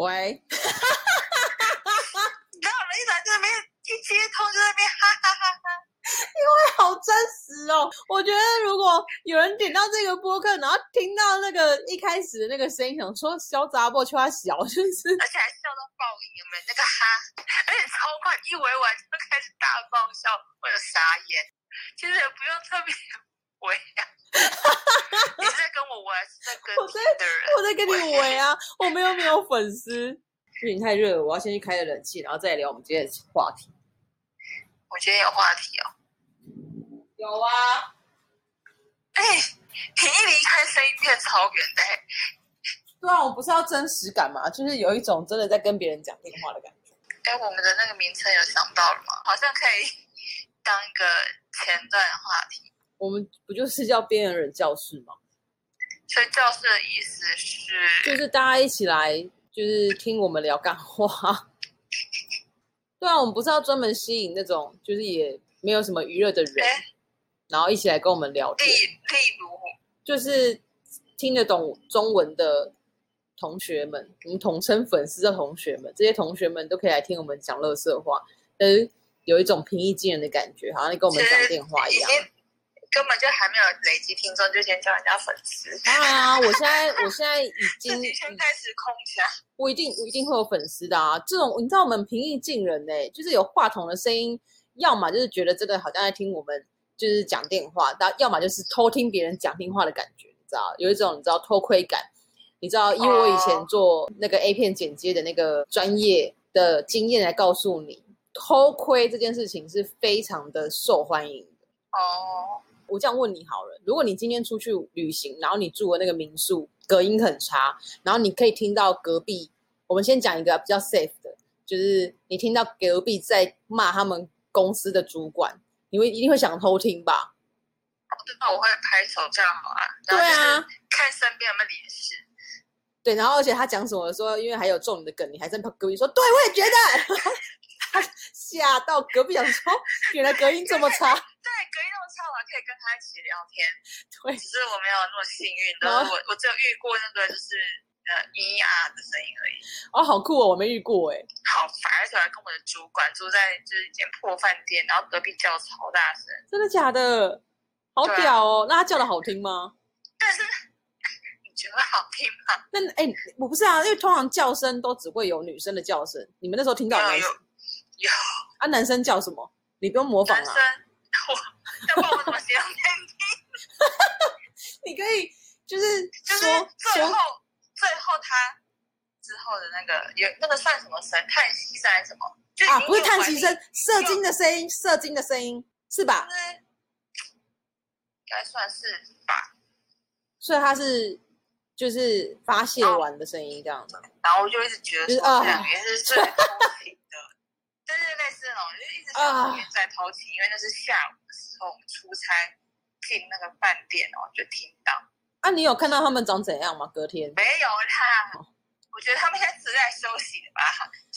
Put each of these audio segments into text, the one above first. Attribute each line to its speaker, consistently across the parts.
Speaker 1: 喂，
Speaker 2: 然后我们一来这边一接通就在那边哈哈哈哈。
Speaker 1: 因为好真实哦！我觉得如果有人点到这个播客，然后听到那个一开始的那个声音，想说小杂波求他小，就是
Speaker 2: 而且还笑到爆音，有没有那个哈？而且超快，一围完就开始大爆笑，或者傻眼。其实也不用特别围啊。你是在跟我玩，还是在跟
Speaker 1: 我
Speaker 2: 人？
Speaker 1: 我在跟你围啊，我们又没有粉丝。因为你太热了，我要先去开个冷气，然后再聊我们今天的话题。
Speaker 2: 我今天有话题哦。
Speaker 1: 有啊，
Speaker 2: 哎、你一离开声音变超远的、欸，
Speaker 1: 对啊，我不是要真实感嘛，就是有一种真的在跟别人讲电话的感觉。
Speaker 2: 哎、我们的那个名称有想到了吗？好像可以 当一个前段的话题。
Speaker 1: 我们不就是叫边缘人教室吗？
Speaker 2: 所以教室的意思是，
Speaker 1: 就是大家一起来，就是听我们聊干话。对啊，我们不是要专门吸引那种就是也没有什么娱乐的人，
Speaker 2: 哎
Speaker 1: 然后一起来跟我们聊天，
Speaker 2: 例如，
Speaker 1: 就是听得懂中文的同学们，我们统称粉丝的同学们，这些同学们都可以来听我们讲乐色话，呃，有一种平易近人的感觉，好像你跟我们讲电话一样。
Speaker 2: 根本就还没有累积听众，就先叫人家粉丝，
Speaker 1: 当然啊，我现在我现在已 经
Speaker 2: 自己先开始空起来。
Speaker 1: 我一定我一定会有粉丝的啊！这种你知道我们平易近人呢、就是有话筒的声音，要么就是觉得这个好像在听我们就是讲电话，但要么就是偷听别人讲电话的感觉，你知道，有一种你知道偷窥感。你知道，以我以前做那个 A 片剪接的那个专业的经验来告诉你，偷窥这件事情是非常的受欢迎的。
Speaker 2: 哦，
Speaker 1: 我这样问你好了，如果你今天出去旅行，然后你住的那个民宿隔音很差，然后你可以听到隔壁，我们先讲一个比较 safe 的，就是你听到隔壁在骂他们公司的主管，你会一定会想偷听吧？
Speaker 2: 那我会拍手叫好啊，
Speaker 1: 对啊，
Speaker 2: 看身边有没有联系。
Speaker 1: 对，然后而且他讲什么说，因为还有中你的梗，你还在隔壁说，对我也觉得，他吓到隔壁想说，原来隔音这么差，
Speaker 2: 对，隔音那么差，我还可以跟他一起聊天。
Speaker 1: 对
Speaker 2: 只是我没有那么幸运的，
Speaker 1: 然后
Speaker 2: 我我只有遇过那个就是呃咿呀的声音而已，
Speaker 1: 哦，好酷哦，我没遇过哎，
Speaker 2: 好烦！而且我还跟我的主管住在就是一间破饭店，然后隔壁叫超大声，
Speaker 1: 真的假的？好屌哦，那他叫的好听吗？
Speaker 2: 但是 你觉得好听吗？
Speaker 1: 那哎、我不是啊，因为通常叫声都只会有女生的叫声，你们那时候听到
Speaker 2: 有有有
Speaker 1: 啊，男生叫什么？你不用模仿啊
Speaker 2: 男生
Speaker 1: 啊，，
Speaker 2: 我要不然我怎么形容给你听？
Speaker 1: 你可以就是
Speaker 2: 就是
Speaker 1: 说
Speaker 2: 最后最后他之后的那个有那个算什么声？叹息声还是什么？就
Speaker 1: 啊，不是叹息声，射精的声音，射精的声音是吧？
Speaker 2: 就是应该算是吧。
Speaker 1: 所以他是就是发泄完的声音这样子。
Speaker 2: 然后我就一直觉得
Speaker 1: 是啊
Speaker 2: 这两个是最就是类似那种，就一直在偷情，因为那是下午的时候，我们出差进那个饭店哦，就听到
Speaker 1: 啊，你有看到他们长怎样吗？隔天，
Speaker 2: 没有啦。我觉得他们应该是在休息的吧，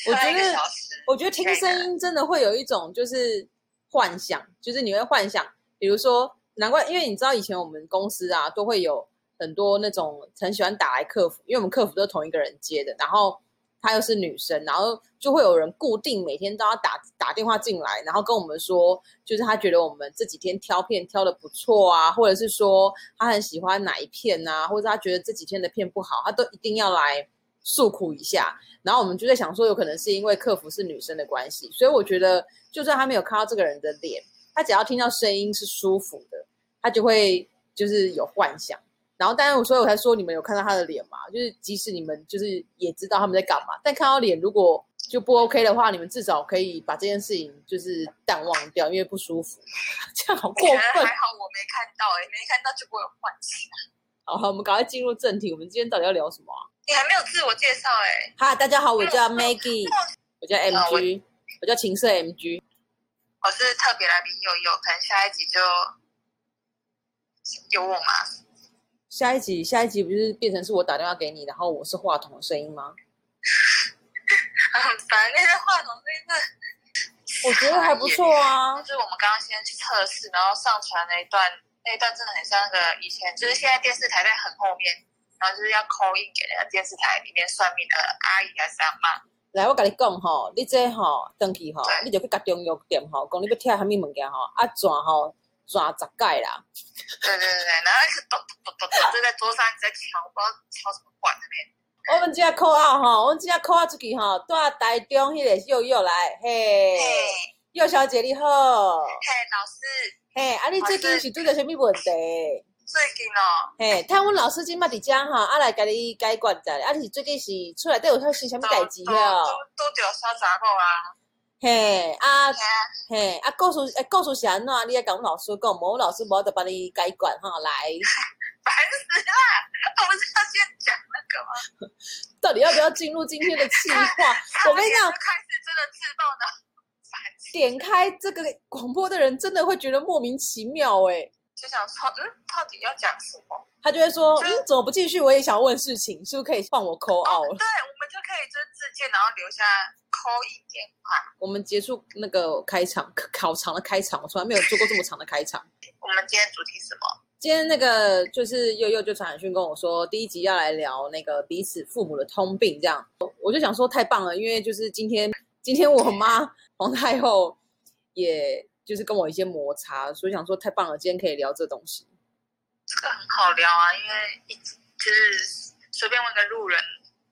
Speaker 1: 我觉得。我觉得听声音真的会有一种就是幻想，就是你会幻想，比如说，难怪，因为你知道以前我们公司啊都会有很多那种很喜欢打来客服，因为我们客服都是同一个人接的，然后她又是女生，然后就会有人固定每天都要打打电话进来，然后跟我们说，就是他觉得我们这几天挑片挑的不错啊，或者是说他很喜欢哪一片啊，或者他觉得这几天的片不好，他都一定要来诉苦一下。然后我们就在想说，有可能是因为客服是女生的关系，所以我觉得，就算他没有看到这个人的脸，他只要听到声音是舒服的，他就会就是有幻想。然后，当然，所以我才说你们有看到他的脸嘛？就是即使你们就是也知道他们在干嘛，但看到脸如果就不 OK 的话，你们至少可以把这件事情就是淡忘掉，因为不舒服。这样好过分。
Speaker 2: 还好我没看到哎、没看到就不会有幻想。
Speaker 1: 好了，我们赶快进入正题。我们今天到底要聊什么啊？
Speaker 2: 你还没有自我介绍哎、
Speaker 1: 嗨，大家好，我叫 Maggie，我叫 MG，我叫情色 MG。
Speaker 2: 我是特别来宾悠悠，可能下一集就有我吗？
Speaker 1: 下一集，下一集不是变成是我打电话给你，然后我是话筒的声音吗？
Speaker 2: 很 烦，那些话筒真的。
Speaker 1: 我觉得还不错啊
Speaker 2: 就。是我们刚刚先去测试，然后上传那一段，那一段真的很像那个以前，就是现在电视台在很后面，然然后就是要 call in 给那个电视台里面算命的阿姨还是阿妈。
Speaker 1: 来，我甲你讲吼，你这吼登去吼，你就去甲中药店吼，讲你要贴啥物物件吼，啊转吼转十届啦。
Speaker 2: 对对对对，然后一直咚咚咚咚咚，就在桌上一直在敲，不知道敲什么管那边。
Speaker 1: 我们这扣号吼，我们这扣号出去吼，带台中迄个佑佑来，嘿，
Speaker 2: 嘿，
Speaker 1: 佑小姐你好，
Speaker 2: 嘿，老师，
Speaker 1: 嘿，啊你最近是拄着啥物问题？
Speaker 2: 最近哦，
Speaker 1: 嘿，听阮老师今麦伫遮吼，啊来甲你解决者，啊你是最近是厝内底有发生啥物代志
Speaker 2: 都
Speaker 1: 了？
Speaker 2: 都丢小杂货啊
Speaker 1: 嘿啊，
Speaker 2: 嘿，啊
Speaker 1: 告诉诶故事是安怎？你来甲阮老师讲，我们老师无得帮你改管哈，来，
Speaker 2: 烦死了！我不是要先讲那个吗？
Speaker 1: 到底要不要进入今天的计划？我跟你讲
Speaker 2: 开始真的自动的，烦！
Speaker 1: 点开这个广播的人真的会觉得莫名其妙诶、
Speaker 2: 就想说，嗯，到底要讲什么？
Speaker 1: 他就会说，
Speaker 2: 就
Speaker 1: 嗯，怎么不继续？我也想问事情，是不是可以放我扣了？
Speaker 2: 对，我们就可以就是自荐，然后留下 call in 电话。
Speaker 1: 我们结束那个开场，考长的开场，我从来没有做过这么长的开场。
Speaker 2: 我们今天主题是什么？
Speaker 1: 今天那个就是悠悠就传讯跟我说，第一集要来聊那个彼此父母的通病，这样我就想说太棒了，因为就是今天今天我妈皇太后也就是跟我一些摩擦，所以想说太棒了，今天可以聊这东西。
Speaker 2: 这个很好聊啊，因为一直就是随便问个路人，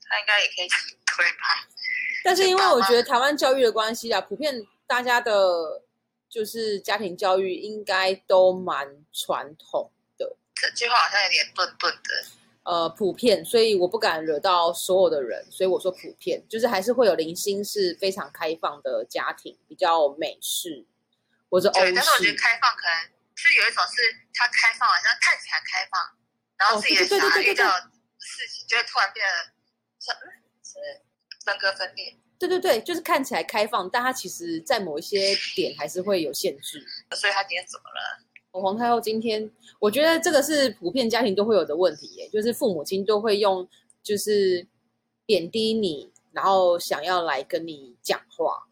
Speaker 2: 他应该也可以推吧。
Speaker 1: 但是因为我觉得台湾教育的关系啊，普遍大家的就是家庭教育应该都蛮传统的，
Speaker 2: 这句话好像有点顿顿的。
Speaker 1: 呃，普遍，所以我不敢惹到所有的人，所以我说普遍，就是还是会有零星是非常开放的家庭，比较美式或者欧
Speaker 2: 对，但是我觉得。开放可能是有一种是他开放，好像看起来开放，然后自己的小孩遇到事情就会突然变得是人格分裂。
Speaker 1: 对对对，就是看起来开放，但它其实在某一些点还是会有限制。
Speaker 2: 所以他今天怎么了？
Speaker 1: 我皇太后今天，我觉得这个是普遍家庭都会有的问题耶，就是父母亲都会用就是贬低你，然后想要来跟你讲话。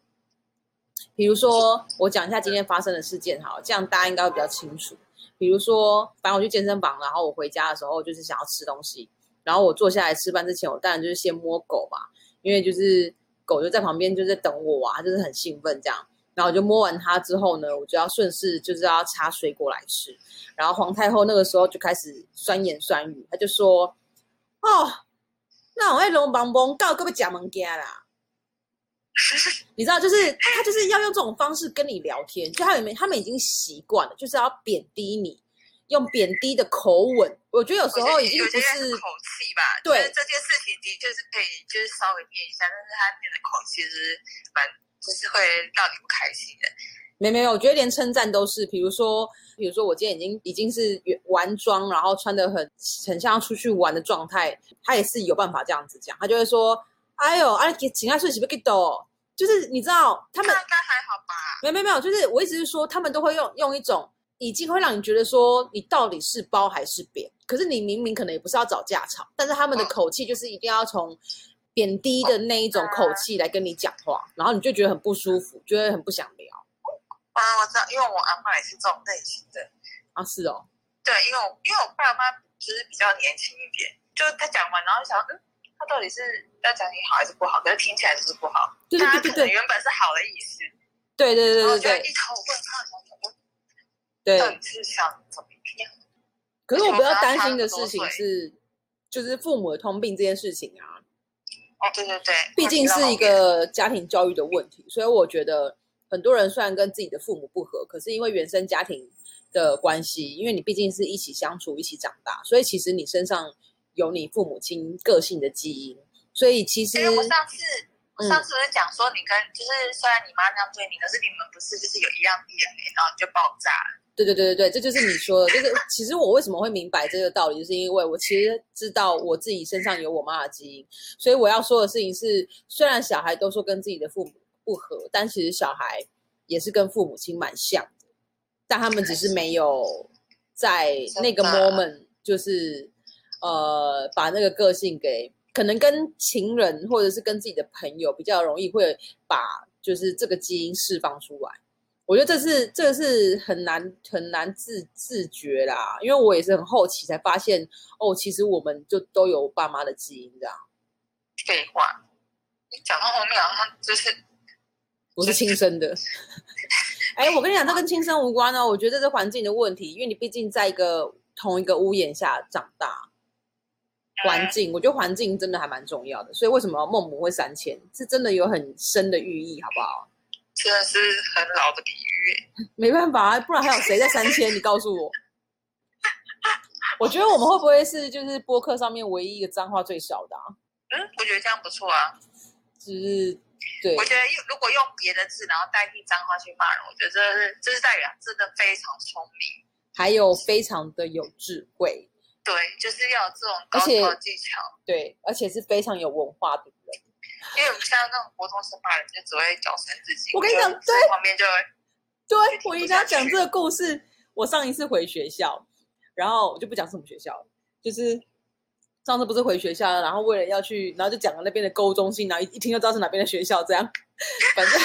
Speaker 1: 比如说，我讲一下今天发生的事件哈，这样大家应该会比较清楚。比如说，反正我去健身房，然后我回家的时候就是想要吃东西，然后我坐下来吃饭之前，我当然就是先摸狗嘛，因为就是狗就在旁边就在等我啊，就是很兴奋这样。然后我就摸完它之后呢，我就要顺势就是要插水果来吃。然后皇太后那个时候就开始酸言酸语，她就说：“哦，那我爱龙帮帮告个不讲物件啦。” 你知道，就是他就是要用这种方式跟你聊天，就他们他们已经习惯了，就是要贬低你，用贬低的口吻。我觉得有时候已经不
Speaker 2: 有些
Speaker 1: 是
Speaker 2: 是口气吧，
Speaker 1: 对
Speaker 2: 就是这件事情的确是可以就是稍微念一下，但是他念的口气是蛮就是会让你不开心的。
Speaker 1: 没没有，我觉得连称赞都是，比如说，比如说我今天已经已经是完妆，然后穿的很很像要出去玩的状态，他也是有办法这样子讲，他就会说：“哎呦，啊，给请他睡洗不给抖。”就是你知道，他们
Speaker 2: 应该还好吧？
Speaker 1: 没有没有没有，就是我意思是说，他们都会用用一种已经会让你觉得说你到底是褒还是贬，可是你明明可能也不是要找架吵，但是他们的
Speaker 2: 嗯
Speaker 1: 口气就是一定要从贬低的那一种口气来跟你讲话，然后你就觉得很不舒服，觉得很不想聊
Speaker 2: 啊，我知道，因为我阿妈也是这种类型的。
Speaker 1: 啊，是哦，
Speaker 2: 对，因为我因为我爸妈就是比较年轻一点，就是他讲完，然后就想，嗯，他到底是要讲你好还是不好？可是听起来就是不好。
Speaker 1: 对对对对
Speaker 2: 原本是好的意思，
Speaker 1: 对对对对对
Speaker 2: 然后就一头问号，想说，嗯，到
Speaker 1: 对
Speaker 2: 底。是想怎么样？
Speaker 1: 可是我比较担心的事情是，就是父母的通病这件事情啊，
Speaker 2: 哦，对对对，
Speaker 1: 毕竟是一个家庭教育的问题，所以我觉得很多人虽然跟自己的父母不和，可是因为原生家庭的关系，因为你毕竟是一起相处、一起长大，所以其实你身上有你父母亲个性的基因，所以其实
Speaker 2: 因为我上次我
Speaker 1: 嗯
Speaker 2: 上次不是讲说，你跟就是虽然你妈那样对你，可是你们不是就是有一样 DNA，然后你就爆炸了。
Speaker 1: 对对对对对，这就是你说的，就是其实我为什么会明白这个道理，就是因为我其实知道我自己身上有我妈的基因，所以我要说的事情是，虽然小孩都说跟自己的父母不合，但其实小孩也是跟父母亲蛮像的，但他们只是没有在那个 moment 就是呃把那个个性给。可能跟情人或者是跟自己的朋友比较容易会把就是这个基因释放出来，我觉得这是这个是很难很难自自觉啦，因为我也是很后期才发现，哦，其实我们就都有爸妈的基因这样，
Speaker 2: 废话，你讲到后面好像就是
Speaker 1: 我是亲生的。哎，我跟你讲，这跟亲生无关哦。我觉得这是环境的问题，因为你毕竟在一个同一个屋檐下长大，环境，我觉得环境真的还蛮重要的。所以为什么孟母会三迁，是真的有很深的寓意，好不好？
Speaker 2: 真的是很老的比喻，
Speaker 1: 没办法啊，不然还有谁在三千？你告诉我。我觉得我们会不会是就是播客上面唯一一个脏话最少的啊？
Speaker 2: 嗯，我觉得这样不错啊。
Speaker 1: 就是对，
Speaker 2: 我觉得用如果用别的字然后代替脏话去骂人，我觉得这是这是代表真的非常聪明，
Speaker 1: 还有非常的有智慧。
Speaker 2: 对，就是要有这种高超技巧。
Speaker 1: 对，而且是非常有文化的人。
Speaker 2: 因为我们现在那种活动生骂人，就只会脚生自己。
Speaker 1: 我跟你讲，对，
Speaker 2: 旁边就会。
Speaker 1: 对，我一定要讲这个故事。我上一次回学校，然后我就不讲什么学校，就是上次不是回学校，然后为了要去，然后就讲了那边的沟中心，然后一一听就知道是哪边的学校，这样。反正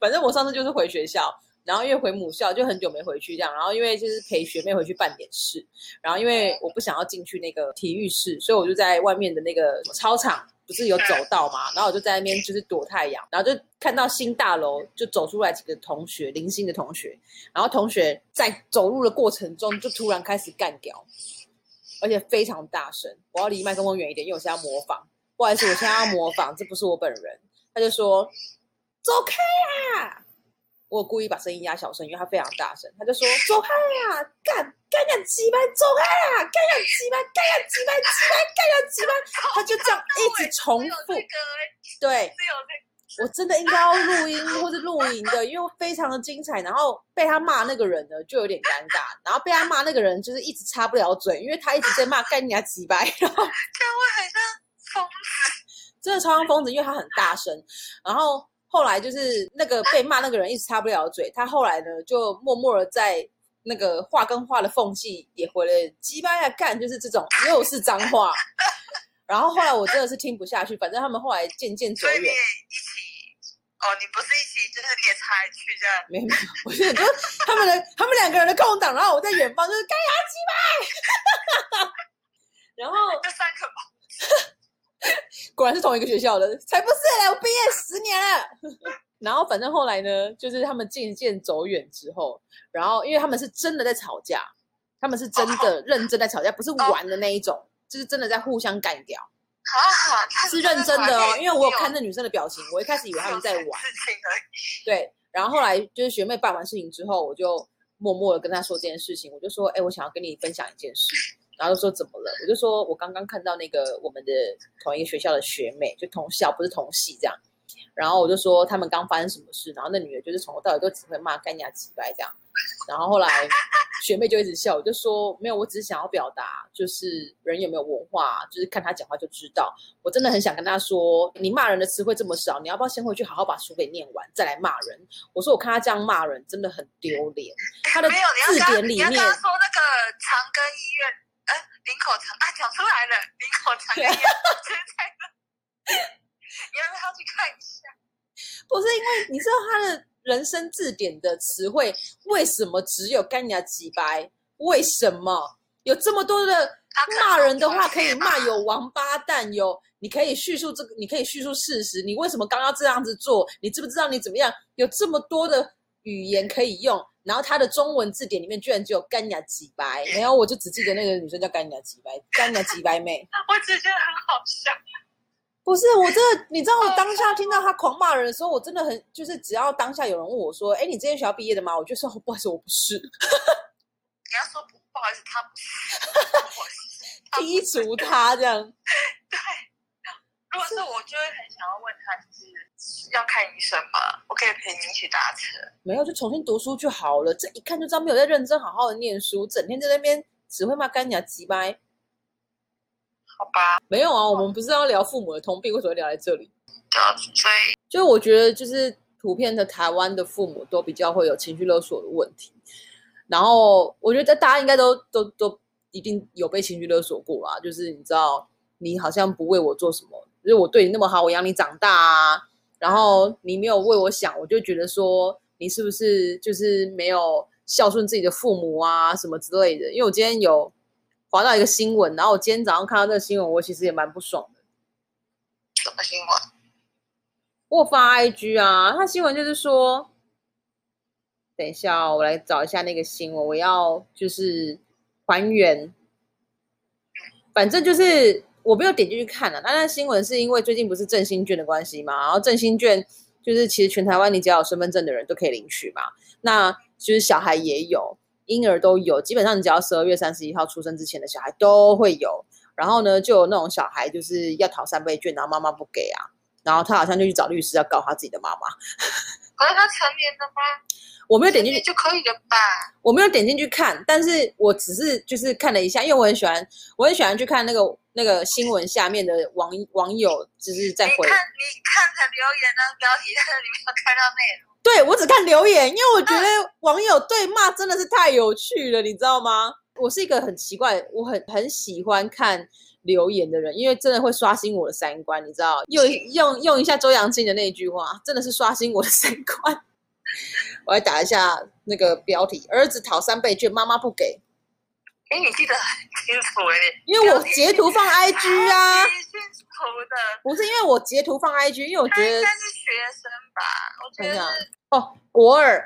Speaker 1: 反正我上次就是回学校，然后因为回母校就很久没回去这样，然后因为就是陪学妹回去办点事，然后因为我不想要进去那个体育室，所以我就在外面的那个操场。不是有走道嘛，然后我就在那边就是躲太阳，然后就看到新大楼就走出来几个同学，零星的同学，然后同学在走路的过程中就突然开始干掉，而且非常大声。我要离麦克风远一点，因为我现在要模仿。不好意思，我现在要模仿，这不是我本人。他就说：“走开呀！”我故意把声音压小声，因为他非常大声。他就说：“走开呀，干干两鸡巴，走开呀，干两鸡巴，干两鸡巴，鸡巴干两鸡巴。”他就这样一直重复。对，我真的应该要录音或者录影的，因为非常的精彩。然后被他骂那个人呢，就有点尴尬。然后被他骂那个人，就是一直插不了嘴，因为他一直在骂干人家鸡巴。然后这样
Speaker 2: 会很像疯子，
Speaker 1: 真的超像疯子，因为他很大声。然后。后来就是那个被骂那个人一直插不了嘴，他后来呢就默默的在那个话跟话的缝隙也回了鸡巴呀干，就是这种又是脏话。然后后来我真的是听不下去，反正他们后来渐渐走远。
Speaker 2: 一起哦，你不是一起，就是你也插一句这样？
Speaker 1: 没有，我是就他们的他们两个人的空档，然后我在远方就是干牙鸡巴，然后
Speaker 2: 就三个吧。
Speaker 1: 果然是同一个学校的，才不是嘞！我毕业十年了。然后反正后来呢，就是他们渐渐走远之后，然后因为他们是真的在吵架，他们是真的认真在吵架，不是玩的那一种，就是真的在互相干掉。好好是认真的哦，因为我有看那女生的表情，我一开始以为他们在玩。对，然后后来就是学妹办完事情之后，我就默默的跟她说这件事情，我就说，哎，我想要跟你分享一件事。然后就说怎么了？我就说我刚刚看到那个我们的同一个学校的学妹，就同校不是同系这样。然后我就说他们刚发生什么事，然后那女的就是从头到尾都只会骂干牙几白这样。然后后来学妹就一直笑，我就说没有，我只是想要表达，就是人有没有文化，就是看他讲话就知道。我真的很想跟他说，你骂人的词汇这么少，你要不要先回去好好把书给念完，再来骂人？我说我看他这样骂人真的很丢脸。他的字典里面说那个
Speaker 2: 长庚医院。林口长啊，讲出来了，林口长的眼真的，你要不要去看一下？
Speaker 1: 不是因为你知道他的人生字典的词汇，为什么只有干牙几白？为什么有这么多的骂人的话可以骂？有王八蛋，有你可以叙述这个，你可以叙述事实。你为什么刚刚这样子做？你知不知道你怎么样？有这么多的语言可以用。然后他的中文字典里面居然只有干牙几白，没有，我就只记得那个女生叫干牙几白，干牙几白妹。
Speaker 2: 我只觉得很好笑。
Speaker 1: 不是，我真的，你知道我当下听到他狂骂人的时候，我真的很，就是只要当下有人问我说：“哎，你这间学校毕业的吗？”我就说：“不好意思，我不是。”
Speaker 2: 你要说不不好意思，他不
Speaker 1: 是，剔除他这样。
Speaker 2: 对。如果是我，就会很想要问他，就是要看医生吗？我可以陪你一起搭车。
Speaker 1: 没有，就重新读书就好了。这一看就知道没有在认真好好的念书，整天在那边只会骂干娘鸡掰。
Speaker 2: 好吧。
Speaker 1: 没有啊，我们不是要聊父母的通病，为什么聊在这里？
Speaker 2: 所以，
Speaker 1: 就我觉得，就是普遍的台湾的父母都比较会有情绪勒索的问题。然后，我觉得大家应该都都都一定有被情绪勒索过啊。就是你知道，你好像不为我做什么。就是我对你那么好，我养你长大啊，然后你没有为我想，我就觉得说你是不是就是没有孝顺自己的父母啊什么之类的。因为我今天有划到一个新闻，然后我今天早上看到这个新闻，我其实也蛮不爽的。
Speaker 2: 什么新闻？
Speaker 1: 我发 IG 啊，他新闻就是说，等一下、我来找一下那个新闻，我要就是还原。反正就是我没有点进去看了，那那新闻是因为最近不是振兴券的关系嘛，然后振兴券就是其实全台湾你只要有身份证的人都可以领取嘛，那就是小孩也有，婴儿都有，基本上你只要十二月三十一号出生之前的小孩都会有。然后呢，就有那种小孩就是要讨三倍券，然后妈妈不给啊，然后他好像就去找律师要告他自己的妈妈。
Speaker 2: 可是他成年了吗？
Speaker 1: 我没有点进去，
Speaker 2: 就可以了吧？
Speaker 1: 我没有点进去看，但是我只是就是看了一下，因为我很喜欢，我很喜欢去看那个那个新闻下面的网网友就是在回。
Speaker 2: 你看你看的留言那个标题，但 是你没有看到内容。
Speaker 1: 对我只看留言，因为我觉得网友对骂真的是太有趣了，你知道吗？我是一个很奇怪，我很很喜欢看留言的人，因为真的会刷新我的三观，你知道？用用用一下周扬青的那一句话，真的是刷新我的三观。我来打一下那个标题：儿子讨三倍券，妈妈不给。
Speaker 2: 哎，你记得很清楚哎，
Speaker 1: 因为我截图放 IG 啊。
Speaker 2: 清楚的。
Speaker 1: 不是因为我截图放 IG，因为我觉得
Speaker 2: 他应该是学生吧？我觉得
Speaker 1: 哦，国二。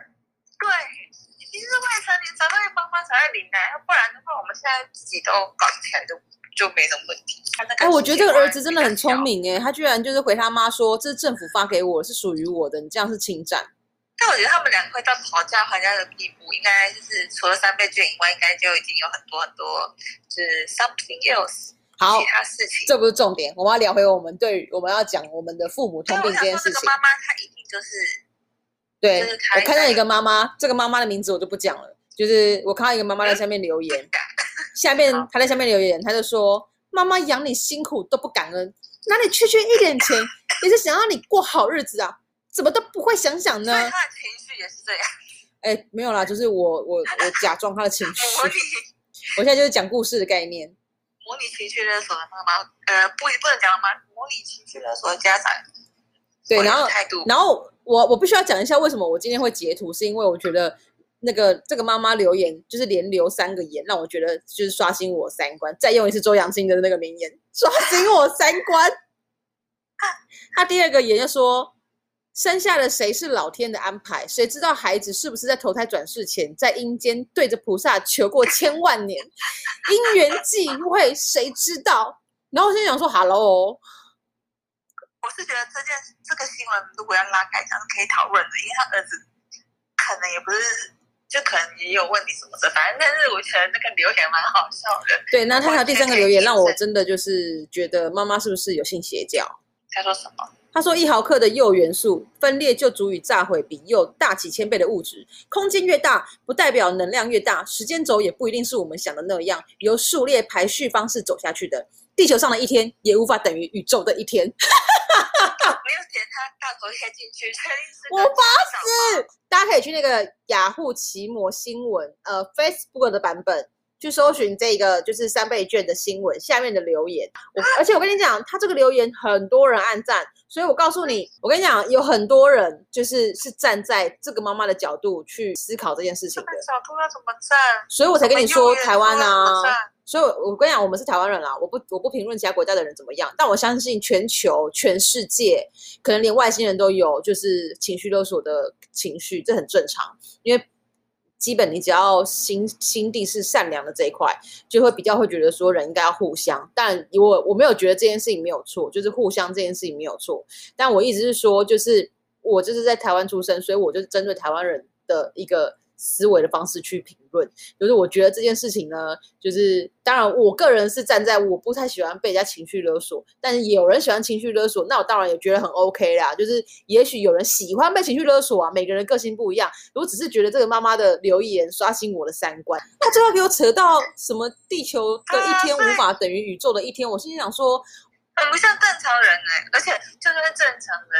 Speaker 2: 对，其实未成年才会妈妈才会领奶，要不然的话，我们现在自己都搞起来就就没什么问题。
Speaker 1: 哎，我觉得这个儿子真的很聪。明哎，他居然就是回他妈说这是政府发给我，是属于我的，你这样是侵占。
Speaker 2: 但我觉得他们两个会到讨价还价的地步，应该就是除了三倍券以外，应该就已经有很多很多就是 something else
Speaker 1: 好
Speaker 2: 其，他事情。
Speaker 1: 这不是重点，我们要聊回我们对我们要讲我们的父母通病这件事情
Speaker 2: 这个。妈妈她一定就是
Speaker 1: 对
Speaker 2: 就是
Speaker 1: 我看到一个妈妈，这个妈妈的名字我就不讲了，就是我看到一个妈妈在下面留言，下面她在下面留言，她就说：“妈妈养你辛苦都不感恩，哪里区区一点钱 也是想让你过好日子啊？怎么都不会想想呢
Speaker 2: 所以他的情绪也是这样，？”
Speaker 1: 哎，没有啦，就是我我我假装他的情 绪，
Speaker 2: 模拟
Speaker 1: 我现在就是讲故事的概念。
Speaker 2: 模拟情绪勒索的妈妈，呃，不不能讲妈妈，模拟情绪勒索的家长。
Speaker 1: 对，然后然后我我必须要讲一下为什么我今天会截图，是因为我觉得那个这个妈妈留言就是连留三个言，让我觉得就是刷新我三观。再用一次周扬青的那个名言，刷新我三观。他第二个言就说：生下的谁是老天的安排？谁知道孩子是不是在投胎转世前，在阴间对着菩萨求过千万年？因缘际会，谁知道？然后我心想说：“Hello。”
Speaker 2: 我是觉得这件这个新闻如果要拉开讲是可以讨论的，因为他儿子可能也不是，就可能也有问题什么的，反正但是我觉得那个留言蛮好笑的。
Speaker 1: 对，那他还有第三个留言，让我真的就是觉得妈妈是不是有信邪教？
Speaker 2: 他说什么？
Speaker 1: 他说一毫克的铀元素分裂就足以炸毁比铀大几千倍的物质，空间越大，不代表能量越大，时间轴也不一定是我们想的那样，由数列排序方式走下去的。地球上的一天也无法等于宇宙的一天。
Speaker 2: 没有点他大头贴进去，确定是
Speaker 1: 我
Speaker 2: 发
Speaker 1: 誓，大家可以去那个雅虎奇摩新闻，呃，Facebook 的版本去搜寻这个就是三倍券的新闻下面的留言。我而且我跟你讲，他这个留言很多人按赞，所以我告诉你，我跟你讲，有很多人就是是站在这个妈妈的角度去思考这件事情的
Speaker 2: 这个，小兔要怎么站？
Speaker 1: 所以我才跟你说台湾啊。所以我，我跟你讲，我们是台湾人啦，我不我不评论其他国家的人怎么样，但我相信全球、全世界，可能连外星人都有就是情绪勒索的情绪，这很正常，因为基本你只要心心地是善良的这一块，就会比较会觉得说人应该要互相。但我我没有觉得这件事情没有错，就是互相这件事情没有错，但我一直是说，就是我就是在台湾出生，所以我就是针对台湾人的一个思维的方式去评论。就是我觉得这件事情呢，就是当然我个人是站在我不太喜欢被人家情绪勒索，但是有人喜欢情绪勒索，那我当然也觉得很 OK 啦。就是也许有人喜欢被情绪勒索啊，每个人个性不一样。我只是觉得这个妈妈的留言刷新我的三观，她最后给我扯到什么地球的一天无法等于宇宙的一天，我心里想说，
Speaker 2: 很不像正常人哎、而且就算是正常的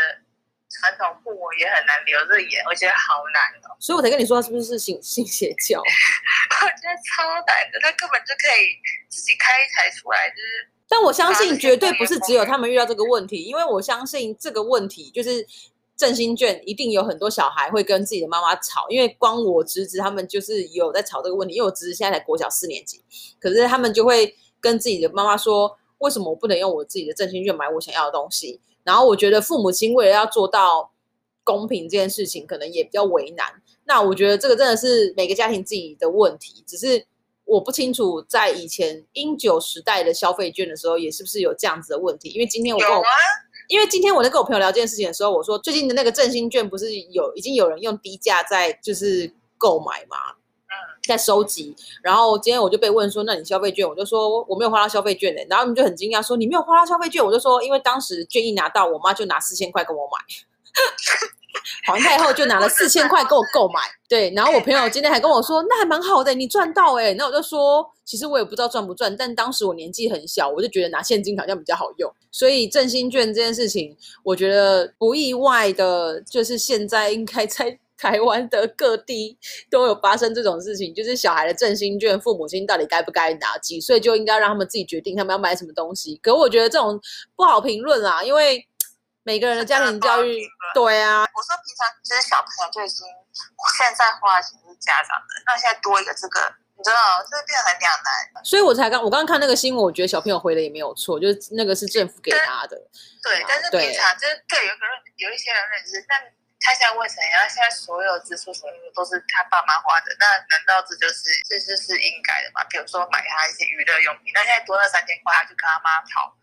Speaker 2: 传统父母也很难留着眼，我觉得好难哦，
Speaker 1: 所以我才跟你说他是不是信信邪教？
Speaker 2: 我觉得超难的，他根本就可以自己开一台出来，就是
Speaker 1: 但我相信绝对不是只有他们遇到这个问题，因为我相信这个问题就是振兴券一定有很多小孩会跟自己的妈妈吵，因为光我侄子他们就是有在吵这个问题，因为我侄子现在才国小四年级，可是他们就会跟自己的妈妈说，为什么我不能用我自己的振兴券买我想要的东西？然后我觉得父母亲为了要做到公平这件事情，可能也比较为难。那我觉得这个真的是每个家庭自己的问题，只是我不清楚在以前英九时代的消费券的时候，也是不是有这样子的问题？因为今天我跟我
Speaker 2: 啊，
Speaker 1: 因为今天我在跟我朋友聊这件事情的时候，我说最近的那个振兴券不是有已经有人用低价在就是购买嘛，在收集。然后今天我就被问说，那你消费券？我就说我没有花到消费券的、然后他们就很惊讶说你没有花到消费券？我就说因为当时券一拿到，我妈就拿四千块跟我买。皇太后就拿了四千块跟我购买，对，然后我朋友今天还跟我说，那还蛮好的，你赚到哎、那我就说，其实我也不知道赚不赚，但当时我年纪很小，我就觉得拿现金好像比较好用，所以振兴券这件事情，我觉得不意外的，就是现在应该在台湾的各地都有发生这种事情，就是小孩的振兴券，父母亲到底该不该拿，几岁就应该让他们自己决定他们要买什么东西。可我觉得这种不好评论啦，因为每个人的家庭教育，对啊，
Speaker 2: 我说平常其实小朋友就已经现在花的钱是家长的，那现在多一个这个，你知道，这变得很两难。
Speaker 1: 所以我才刚我刚刚看那个新闻，我觉得小朋友回的也没有错，就是那个是政府给他的。
Speaker 2: 对，但是平常就是对有可能有一些人认知，但他现在问怎样？现在所有支出什么的都是他爸妈花的，那难道这就是这就是应该的吗？比如说买他一些娱乐用品，那现在多那三千块，他就跟他妈讨。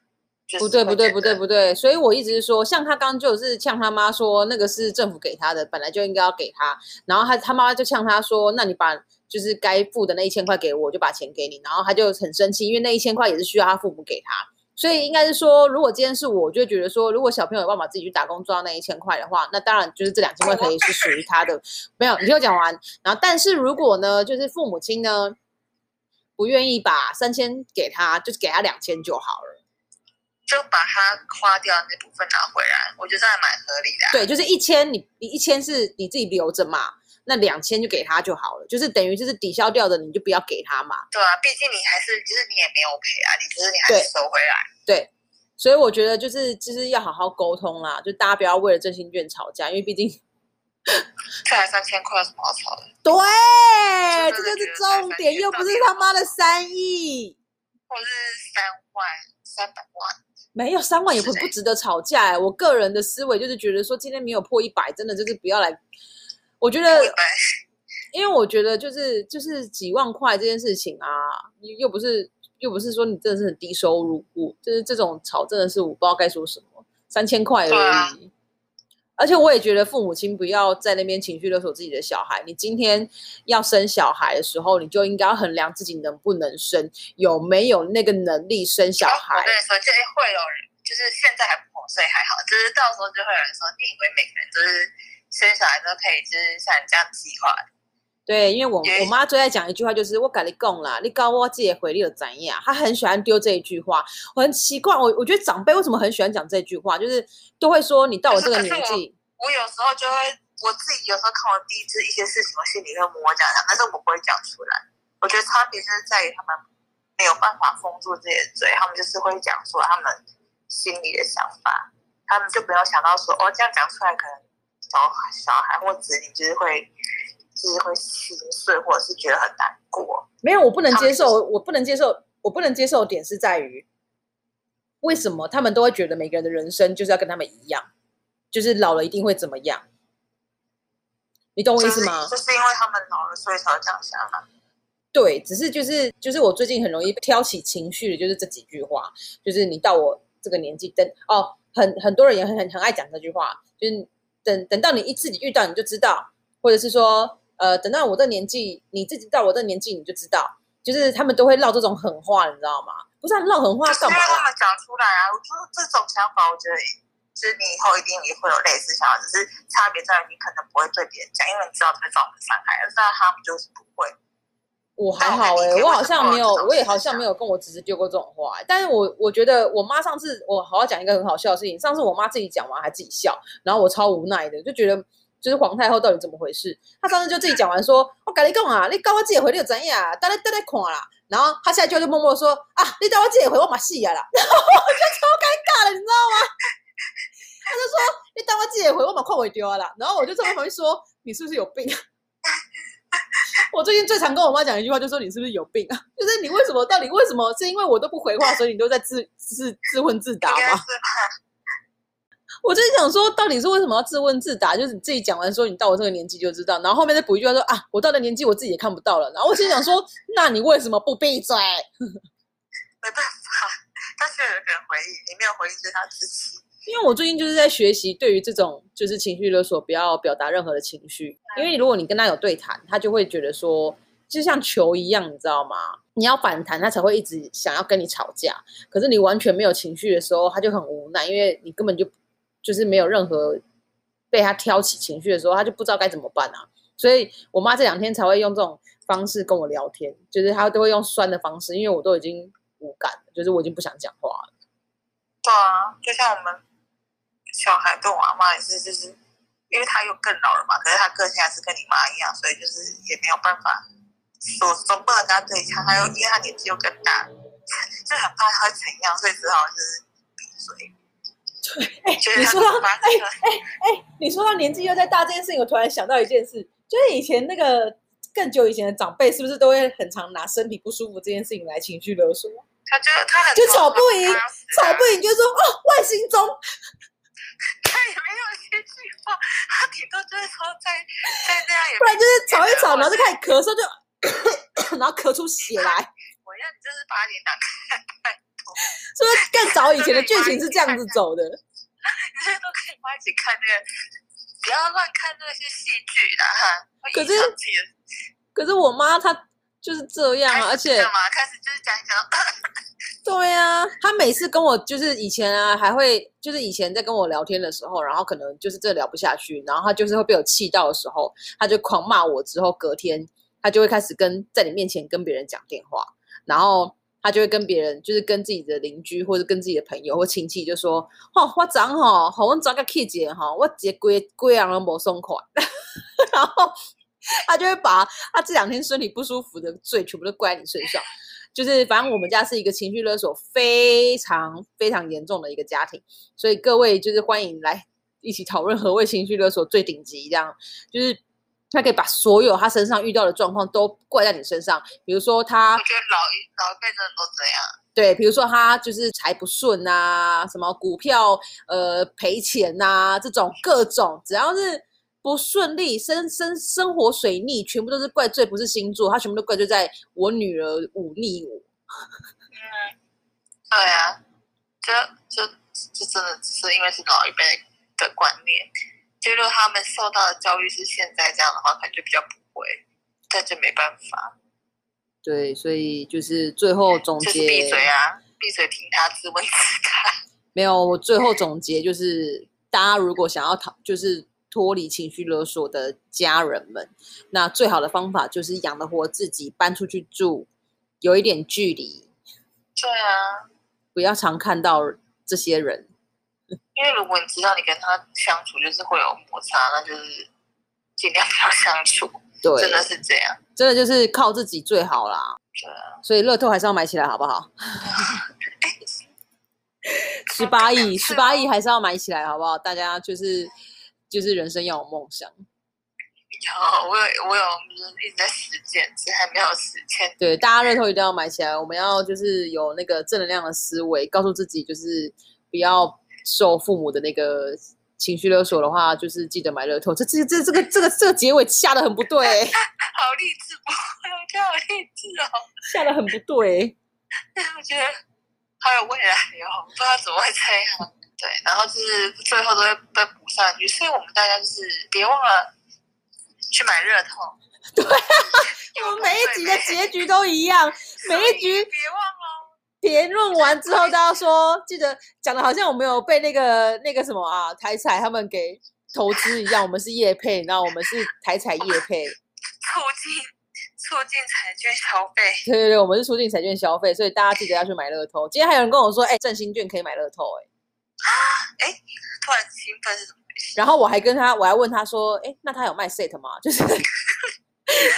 Speaker 2: 就是
Speaker 1: 不对，不对，不对，不对。所以我一直是说，像他刚刚就是呛他妈说，那个是政府给他的，本来就应该要给他。然后他他妈妈就呛他说，那你把就是该付的那一千块给我，我就把钱给你。然后他就很生气，因为那一千块也是需要他父母给他。所以应该是说，如果今天是我，我就会觉得说，如果小朋友有办法自己去打工赚到那一千块的话，那当然就是这两千块可以是属于他的。没有，你听我讲完。然后，但是如果呢，就是父母亲呢不愿意把三千给他，就是给他两千就好了。
Speaker 2: 就把他花掉的那部分拿回来，我觉得这还蛮合理的啊、
Speaker 1: 对，就是一千，你你一千是你自己留着嘛，那两千就给他就好了，就是等于就是抵消掉的，你就不要给他嘛。
Speaker 2: 对啊，毕竟你还是就是你也没有赔啊，你只是你还
Speaker 1: 对
Speaker 2: 是收回来。
Speaker 1: 对，所以我觉得就是就是要好好沟通啦，就大家不要为了振兴券吵架，因为毕竟
Speaker 2: 这才三千块有什么好吵的？
Speaker 1: 对，这就是重点，又不是他妈的三亿，
Speaker 2: 或是三万、三百万？
Speaker 1: 没有三万也不不值得吵架哎、我个人的思维就是觉得说，今天没有破一百，真的就是不要来。我觉得，因为我觉得就是就是几万块这件事情啊，又又不是又不是说你真的是很低收入户，就是这种吵真的是我不知道该说什么，三千块而已。而且我也觉得父母亲不要在那边情绪勒索自己的小孩。你今天要生小孩的时候，你就应该要衡量自己能不能生，有没有那个能力生小
Speaker 2: 我
Speaker 1: 孩
Speaker 2: 跟。你说，就会有人，就是现在还不懂，所以还好。就是到时候就会有人说，你以为每个人都是生小孩都可以，就是像你这样计划？
Speaker 1: 对，因为我
Speaker 2: 也
Speaker 1: 我妈最爱讲一句话，就是我跟你讲啦，你搞我自己回力有怎样？她很喜欢丢这一句话，我很奇怪，我我觉得长辈为什么很喜欢讲这句话，就是都会说你到我这个年纪，
Speaker 2: 我有时候就会，我自己有时候看我弟就是一些事情，我心里会默讲讲，但是我不会讲出来。我觉得差别就是在于他们没有办法封住自己的嘴，他们就是会讲出来他们心里的想法，他们就不要想到说哦，这样讲出来可能小小孩或子女就是会就是会心碎，或者是觉得很难过。
Speaker 1: 没有，我不能接受，我不能接受，我不能接受的点是在于，为什么他们都会觉得每个人的人生就是要跟他们一样，就是老了一定会怎么样？你懂我意思吗？
Speaker 2: 就是就是因为他们老了，所以才会这样想嘛。
Speaker 1: 对，只是就是就是我最近很容易挑起情绪的，就是这几句话，就是你到我这个年纪，等哦，很很多人也很很很爱讲这句话，就是等等到你一自己遇到你就知道，或者是说呃，等到我这年纪，你自己到我这年纪你就知道，就是他们都会唠这种狠话，你知道吗？不是、啊、唠狠话
Speaker 2: 就是因
Speaker 1: 干嘛啦？
Speaker 2: 为他们讲出来啊，我觉得这种想法，我觉得就是你以后一定也会有类似想法，只是差别在于你可能不会对别人讲，因为你知道这会造成伤害，但是他们就是不会。
Speaker 1: 我还好哎、
Speaker 2: 但我
Speaker 1: 好像没有我也好像没有跟我侄子丢过这种话、欸。但是我我觉得我妈上次，我好好讲一个很好笑的事情。上次我妈自己讲完还自己笑，然后我超无奈的，就觉得就是皇太后到底怎么回事？她上次就自己讲完说：“我跟你讲啊，你搞我自己回你有怎样？等来等来看啦。”然后她现在就就默默说：“啊，你等我自己回我马戏啊啦。”然后我就超尴尬了，你知道吗？他就说你当我自己回，我把快回丢了啦。然后我就在旁边说你是不是有病啊？我最近最常跟我妈讲一句话，就说你是不是有病啊？就是你为什么到底为什么？是因为我都不回话，所以你都在自自自问自答吗？我就是想说，到底是为什么要自问自答？就是你自己讲完说你到我这个年纪就知道，然后后面再补一句话说啊，我到的年纪我自己也看不到了。然后我心想说，那你为什么不闭嘴？
Speaker 2: 没办法，但是有一个人回应，你没有回应是他自己。
Speaker 1: 因为我最近就是在学习，对于这种就是情绪勒索，不要表达任何的情绪。因为如果你跟他有对谈，他就会觉得说，就像球一样，你知道吗？你要反弹，他才会一直想要跟你吵架。可是你完全没有情绪的时候，他就很无奈，因为你根本就就是没有任何被他挑起情绪的时候，他就不知道该怎么办啊。所以我妈这两天才会用这种方式跟我聊天，就是她都会用酸的方式，因为我都已经无感了，就是我已经不想讲话了。
Speaker 2: 对啊，就像我们小孩跟我阿妈也是，就是因为他又更老了嘛，可是他个性还是跟你妈一样，所以就是也没有办法说总不能跟他对呛，他又因为他年纪又更大，就很怕他会怎样，所以只好就是闭嘴。
Speaker 1: 哎、你说到哎哎哎，你说到年纪又在大这件事情，我突然想到一件事，就是以前那个更久以前的长辈，是不是都会很常拿身体不舒服这件事情来情绪勒索？
Speaker 2: 他就他很
Speaker 1: 就吵不赢
Speaker 2: 吵
Speaker 1: 吵不赢就说哦外星中，
Speaker 2: 他也没有这句话，他顶多就是说再再这样也
Speaker 1: 不然就是吵一吵，然后就开始咳嗽，就 然后咳出血来。
Speaker 2: 我让你真是把脸打开，
Speaker 1: 是不是更早以前的剧情是这样子走的？
Speaker 2: 你现在都可以一起看那个，不要乱看那些戏剧啦哈，
Speaker 1: 可是可是我妈她就是这样啊，而且？
Speaker 2: 开始就是讲一讲，
Speaker 1: 对啊，她每次跟我就是以前啊，还会就是以前在跟我聊天的时候，然后可能就是真的聊不下去，然后她就是会被我气到的时候，她就狂骂我，之后隔天她就会开始跟在你面前跟别人讲电话，然后他就会跟别人就是跟自己的邻居或者跟自己的朋友或亲戚就说，哦，我长吼，好我长个 K 姐哈，我直接规规样都没松快，然后。他就会把他这两天身体不舒服的罪全部都怪在你身上，就是反正我们家是一个情绪勒索非常非常严重的一个家庭，所以各位就是欢迎来一起讨论何谓情绪勒索最顶级，这样就是他可以把所有他身上遇到的状况都怪在你身上，比如说他
Speaker 2: 我觉得老一老一辈真的都这样。
Speaker 1: 对，比如说他就是财不顺啊，什么股票呃赔钱呐、这种各种，只要是不顺利，生生生活水逆，全部都是怪罪，不是星座，他全部都怪罪在我女儿忤逆我。
Speaker 2: 嗯，对啊，这这这真的只是因为是老一辈的观念，就如果他们受到的教育是现在这样的话，可能就比较不会，但这没办法，
Speaker 1: 对，所以就是最后总
Speaker 2: 就是
Speaker 1: 结，
Speaker 2: 闭嘴啊，闭嘴听他自问自答。
Speaker 1: 没有，我最后总结就是，大家如果想要逃，就是脱离情绪勒索的家人们，那最好的方法就是养得活自己，搬出去住，有一点距离，
Speaker 2: 对啊，
Speaker 1: 不要常看到这些人。
Speaker 2: 因为如果你知道你跟他相处就是会有摩擦，那就是尽量不要相处，
Speaker 1: 对，
Speaker 2: 真的是这样。
Speaker 1: 真的就是靠自己最好啦。
Speaker 2: 对啊，
Speaker 1: 所以乐透还是要买起来，好不好？十八亿，十八亿还是要买起来，好不好？大家就是就是人生要有梦想。
Speaker 2: 有我有我有一直在实践，只是还没有实践。
Speaker 1: 对，大家乐透一定要买起来。我们要就是有那个正能量的思维，告诉自己就是不要受父母的那个情绪勒索的话，就是记得买乐透。这这这这个这个这个结尾下的很不对，
Speaker 2: 好励志，我觉得好励志哦。
Speaker 1: 下的很不对。
Speaker 2: 我觉得好有未来哦，不知道怎么会这样。对，然后就是最后都会被补上去，所以我们大家就是别忘了去买热透。
Speaker 1: 对 我们每一集的结局都一样，每一局
Speaker 2: 别忘了。
Speaker 1: 评论完之后，大家说记得讲的好像我们有被那个那个什么啊台彩他们给投资一样，我们是业配，然后我们是台彩业配，
Speaker 2: 促进促进彩券消费。
Speaker 1: 对对对，我们是促进彩券消费，所以大家记得要去买乐透。今天还有人跟我说，哎、振兴券可以买乐透、哎，哎
Speaker 2: 突然兴奋是什么？
Speaker 1: 然后我还跟他，我还问他说，哎、那他有卖 set 吗？就是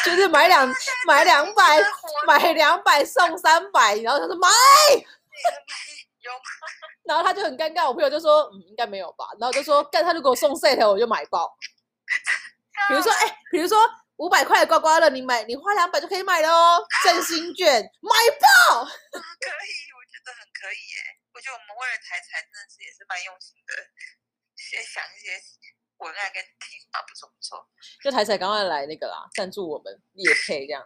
Speaker 1: 就是买两买两百买两百送三百，然后他说买，
Speaker 2: 有吗？
Speaker 1: 然后他就很尴尬，我朋友就说，嗯，应该没有吧。然后我就说，干，他如果送 set，我就买爆。比如说，哎、比如说五百块的刮刮乐，你买你花两百就可以买了哦，振兴券买爆。
Speaker 2: 可以，我觉得很可以耶。我觉得我们为了台财真的是也是蛮用心的，先想一些文案跟题法，不错不错。
Speaker 1: 就台彩赶快来那个啦，赞助我们业配这样，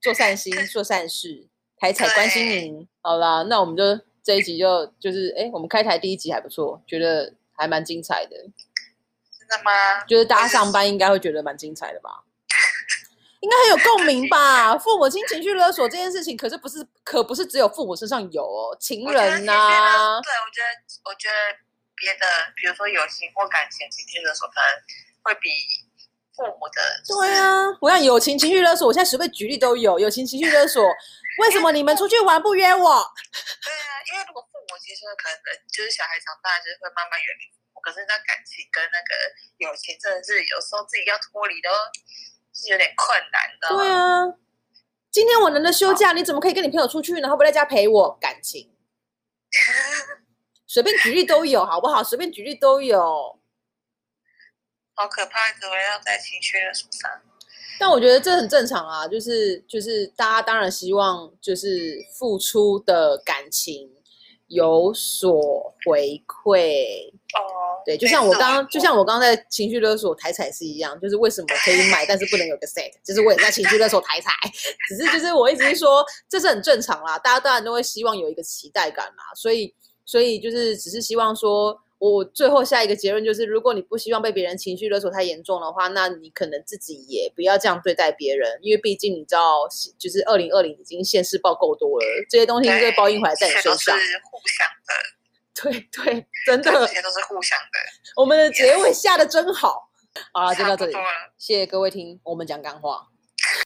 Speaker 1: 做善心 做善事，台彩关心您。好啦，那我们就这一集就就是哎，我们开台第一集还不错，觉得还蛮精彩的。
Speaker 2: 真的吗？
Speaker 1: 就是大家上班应该会觉得蛮精彩的吧？应该很有共鸣吧？父母亲情绪勒索这件事情，可是不是可不是只有父母身上有哦，情人呐、
Speaker 2: 呐、对，我觉得我觉得别的，比如说友情或感情情绪勒索，可能会比父母的
Speaker 1: 对啊，我想友情情绪勒索，我现在随便举例都有。友情情绪勒索，为什么你们出去玩不约我？
Speaker 2: 对啊，因为如果父母其实可能就是小孩长大，就是会慢慢远离父母，可是那感情跟那个友情真的是有时候自己要脱离都是有点困难的。
Speaker 1: 对啊，今天我难得休假，你怎么可以跟你朋友出去，然后不在家陪我？感情随便举例都有，好不好？随便举例都有。
Speaker 2: 好可怕，怎么样在情绪勒索上？
Speaker 1: 但我觉得这很正常啊，就是就是大家当然希望就是付出的感情有所回馈，
Speaker 2: 哦，
Speaker 1: 对，就像我刚刚就
Speaker 2: 像
Speaker 1: 像我刚刚在情绪勒索台彩是一样，就是为什么可以买，但是不能有个 set，就是我也在情绪勒索台彩，只是就是我一直是说这是很正常啦，大家当然都会希望有一个期待感啦，所以所以就是只是希望说。我最后下一个结论就是，如果你不希望被别人情绪勒索太严重的话，那你可能自己也不要这样对待别人，因为毕竟你知道，就是二零二零已经现世报够多了，这些东西就会报应回来在你
Speaker 2: 这都是
Speaker 1: 身上。
Speaker 2: 互相的，
Speaker 1: 对对，真的
Speaker 2: 这，些都是互相的。
Speaker 1: 我们的结尾下的真好。好了，就到这里谢谢各位听我们讲干话。